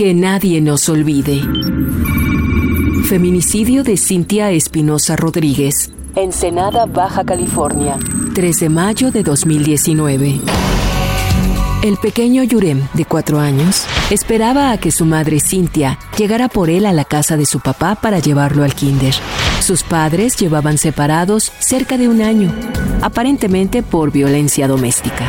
Que nadie nos olvide. Feminicidio de Cintia Espinosa Rodríguez. Ensenada, Baja California. 3 de mayo de 2019. El pequeño Yurem, de cuatro años, esperaba a que su madre Cintia llegara por él a la casa de su papá para llevarlo al kinder. Sus padres llevaban separados cerca de un año, aparentemente por violencia doméstica.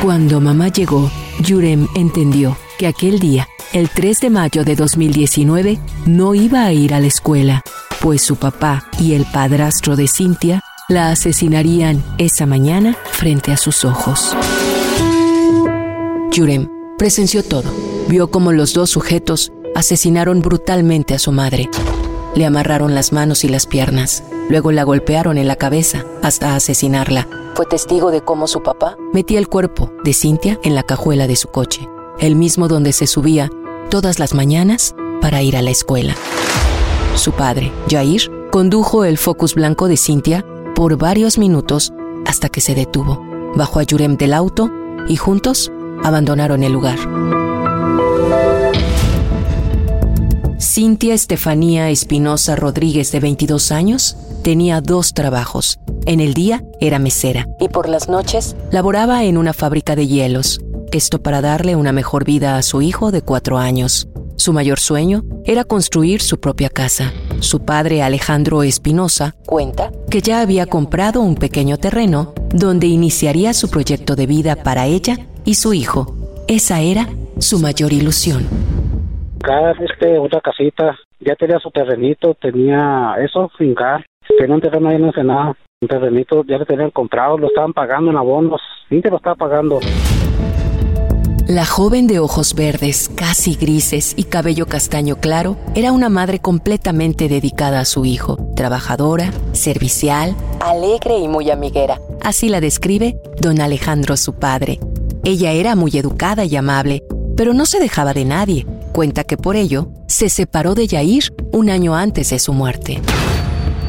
Cuando mamá llegó, Yurem entendió que aquel día, el 3 de mayo de 2019, no iba a ir a la escuela, pues su papá y el padrastro de Cintia la asesinarían esa mañana frente a sus ojos. Yurem presenció todo. Vio cómo los dos sujetos asesinaron brutalmente a su madre. Le amarraron las manos y las piernas. Luego la golpearon en la cabeza hasta asesinarla. Fue testigo de cómo su papá metía el cuerpo de Cintia en la cajuela de su coche, el mismo donde se subía todas las mañanas para ir a la escuela. Su padre, Jair, condujo el Focus blanco de Cintia por varios minutos hasta que se detuvo. Bajó a Yurem del auto y juntos abandonaron el lugar. Cintia Estefanía Espinosa Rodríguez, de 22 años, tenía dos trabajos. En el día era mesera y por las noches laboraba en una fábrica de hielos. Esto para darle una mejor vida a su hijo de cuatro años. Su mayor sueño era construir su propia casa. Su padre Alejandro Espinosa cuenta que ya había comprado un pequeño terreno donde iniciaría su proyecto de vida para ella y su hijo. Esa era su mayor ilusión. Cada este, otra casita, ya tenía su terrenito, tenía eso, fincar, tenía un terreno ahí en Ensenada, un terrenito, ya lo tenían comprado, lo estaban pagando en abonos, sí que lo estaba pagando. La joven de ojos verdes, casi grises y cabello castaño claro, era una madre completamente dedicada a su hijo, trabajadora, servicial, alegre y muy amiguera. Así la describe don Alejandro, su padre. Ella era muy educada y amable, pero no se dejaba de nadie. Cuenta que por ello se separó de Yair un año antes de su muerte.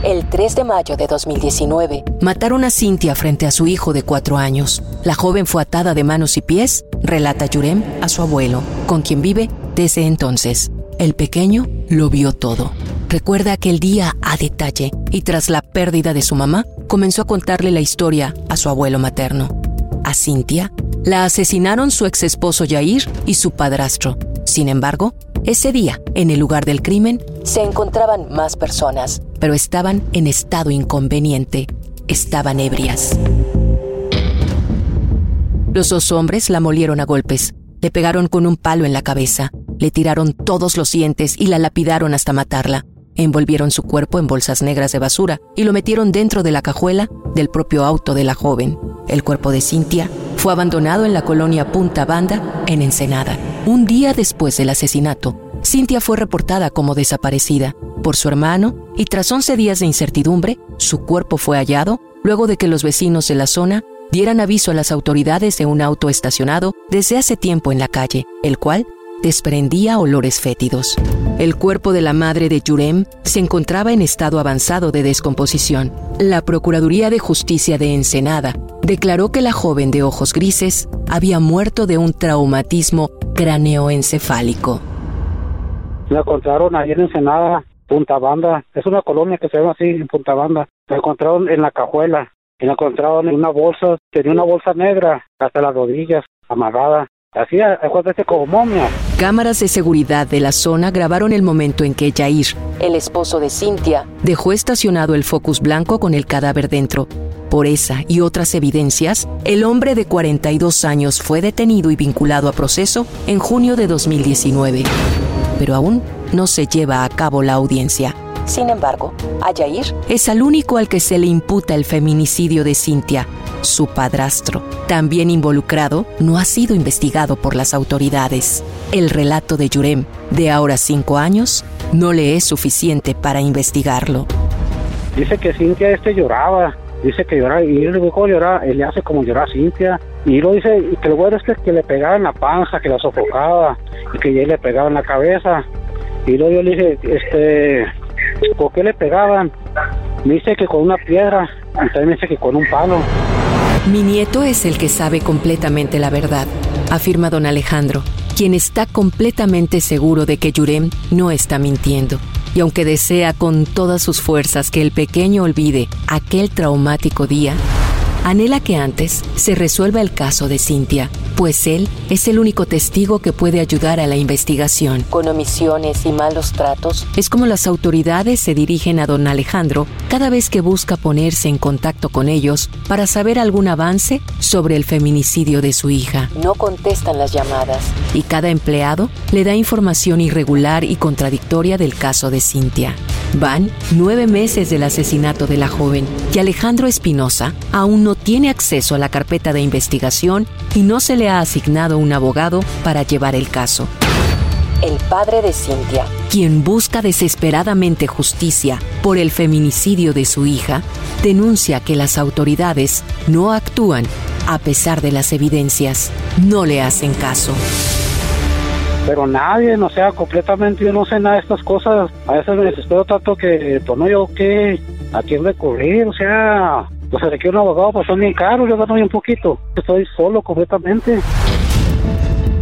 El 3 de mayo de 2019, mataron a Cintia frente a su hijo de cuatro años. La joven fue atada de manos y pies, relata Yurem a su abuelo, con quien vive desde entonces. El pequeño lo vio todo. Recuerda aquel día a detalle y tras la pérdida de su mamá, comenzó a contarle la historia a su abuelo materno. A Cintia la asesinaron su ex esposo Yair y su padrastro. Sin embargo, ese día, en el lugar del crimen, se encontraban más personas, pero estaban en estado inconveniente. Estaban ebrias. Los dos hombres la molieron a golpes, le pegaron con un palo en la cabeza, le tiraron todos los dientes y la lapidaron hasta matarla. Envolvieron su cuerpo en bolsas negras de basura y lo metieron dentro de la cajuela del propio auto de la joven. El cuerpo de Cintia fue abandonado en la colonia Punta Banda, en Ensenada. Un día después del asesinato, Cintia fue reportada como desaparecida por su hermano y tras 11 días de incertidumbre, su cuerpo fue hallado luego de que los vecinos de la zona dieran aviso a las autoridades de un auto estacionado desde hace tiempo en la calle, el cual desprendía olores fétidos. El cuerpo de la madre de Yurem se encontraba en estado avanzado de descomposición. La Procuraduría de Justicia de Ensenada declaró que la joven de ojos grises había muerto de un traumatismo cráneoencefálico. La encontraron ahí en Ensenada, Punta Banda. Es una colonia que se llama así, en Punta Banda. La encontraron en la cajuela. La encontraron en una bolsa. Tenía una bolsa negra hasta las rodillas, amarrada. Así, acuérdate como momia. Cámaras de seguridad de la zona grabaron el momento en que Jair, el esposo de Cintia, dejó estacionado el Focus blanco con el cadáver dentro. Por esa y otras evidencias, el hombre de 42 años fue detenido y vinculado a proceso en junio de 2019. Pero aún no se lleva a cabo la audiencia. Sin embargo, a Yair es al único al que se le imputa el feminicidio de Cintia, su padrastro. También involucrado, no ha sido investigado por las autoridades. El relato de Yurem, de ahora cinco años, no le es suficiente para investigarlo. Dice que Cintia este lloraba, dice que lloraba, y él le llorar, él le hace como llorar a Cintia, y lo dice, y que lo bueno es que, que le pegaba en la panza, que la sofocaba, y que él le pegaba en la cabeza, y luego yo le dije, este, ¿por qué le pegaban? Me dice que con una piedra, y también dice que con un palo. Mi nieto es el que sabe completamente la verdad, afirma don Alejandro, quien está completamente seguro de que Yurem no está mintiendo. Y aunque desea con todas sus fuerzas que el pequeño olvide aquel traumático día, anhela que antes se resuelva el caso de Cintia, pues él es el único testigo que puede ayudar a la investigación. Con omisiones y malos tratos, es como las autoridades se dirigen a don Alejandro cada vez que busca ponerse en contacto con ellos para saber algún avance sobre el feminicidio de su hija. No contestan las llamadas y cada empleado le da información irregular y contradictoria del caso de Cintia. Van nueve meses del asesinato de la joven y Alejandro Espinosa aún no tiene acceso a la carpeta de investigación y no se le ha asignado un abogado para llevar el caso. El padre de Cintia, quien busca desesperadamente justicia por el feminicidio de su hija, denuncia que las autoridades no actúan a pesar de las evidencias. No le hacen caso pero nadie, no sea, completamente yo no sé nada de estas cosas. A veces me desespero tanto que, pues no, yo qué, a quién recurrir, o sea, pues de que un abogado pues son bien caros, yo gano bien poquito. Estoy solo completamente.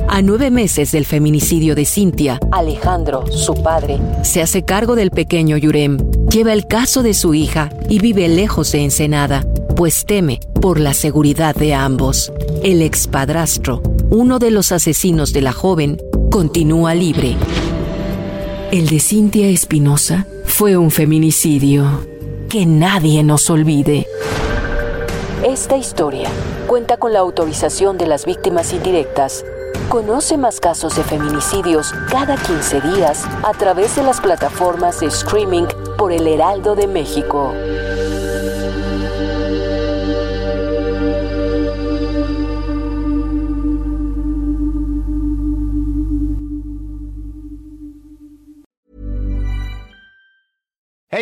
A nueve meses del feminicidio de Cintia, Alejandro, su padre, se hace cargo del pequeño Yurem, lleva el caso de su hija y vive lejos de Ensenada, pues teme por la seguridad de ambos. El expadrastro, uno de los asesinos de la joven, continúa libre. El de Cintia Espinosa fue un feminicidio. Que nadie nos olvide. Esta historia cuenta con la autorización de las víctimas indirectas. Conoce más casos de feminicidios cada 15 días a través de las plataformas de streaming por El Heraldo de México.